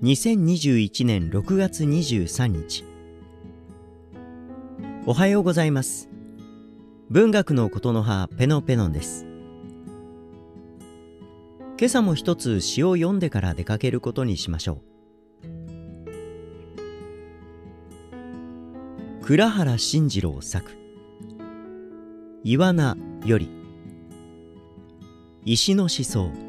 2021年6月23日。おはようございます。文学のことの葉ペノペノンです。今朝も一つ詩を読んでから出かけることにしましょう。倉原慎次郎作。岩名より。石の思想。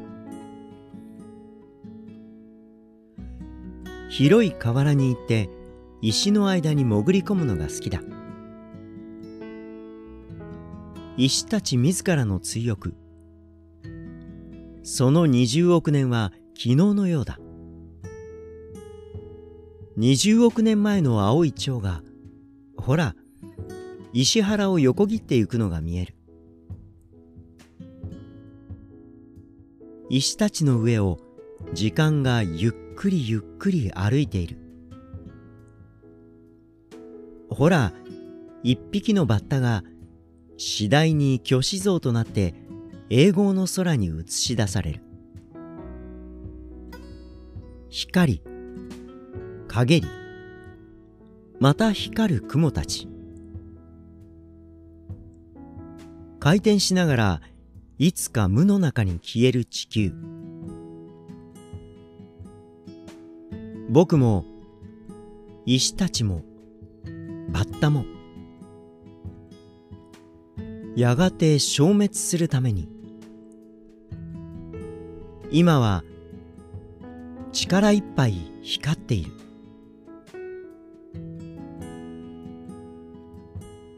広い河原に行って石の間に潜り込むのが好きだ。石たち自らの追憶。その20億年は昨日のようだ。20億年前の青い蝶がほら石原を横切ってゆくのが見える。石たちの上を時間がゆっくりゆっくり歩いている。ほら一匹のバッタが次第に巨子像となって永劫の空に映し出される。光陰りまた光る雲たち。回転しながらいつか無の中に消える地球。僕も石たちもバッタもやがて消滅するために今は力いっぱい光っている。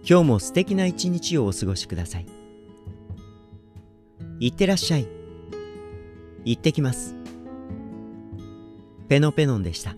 今日も素敵な一日をお過ごしください。いってらっしゃい。行ってきます。ペノペノンでした。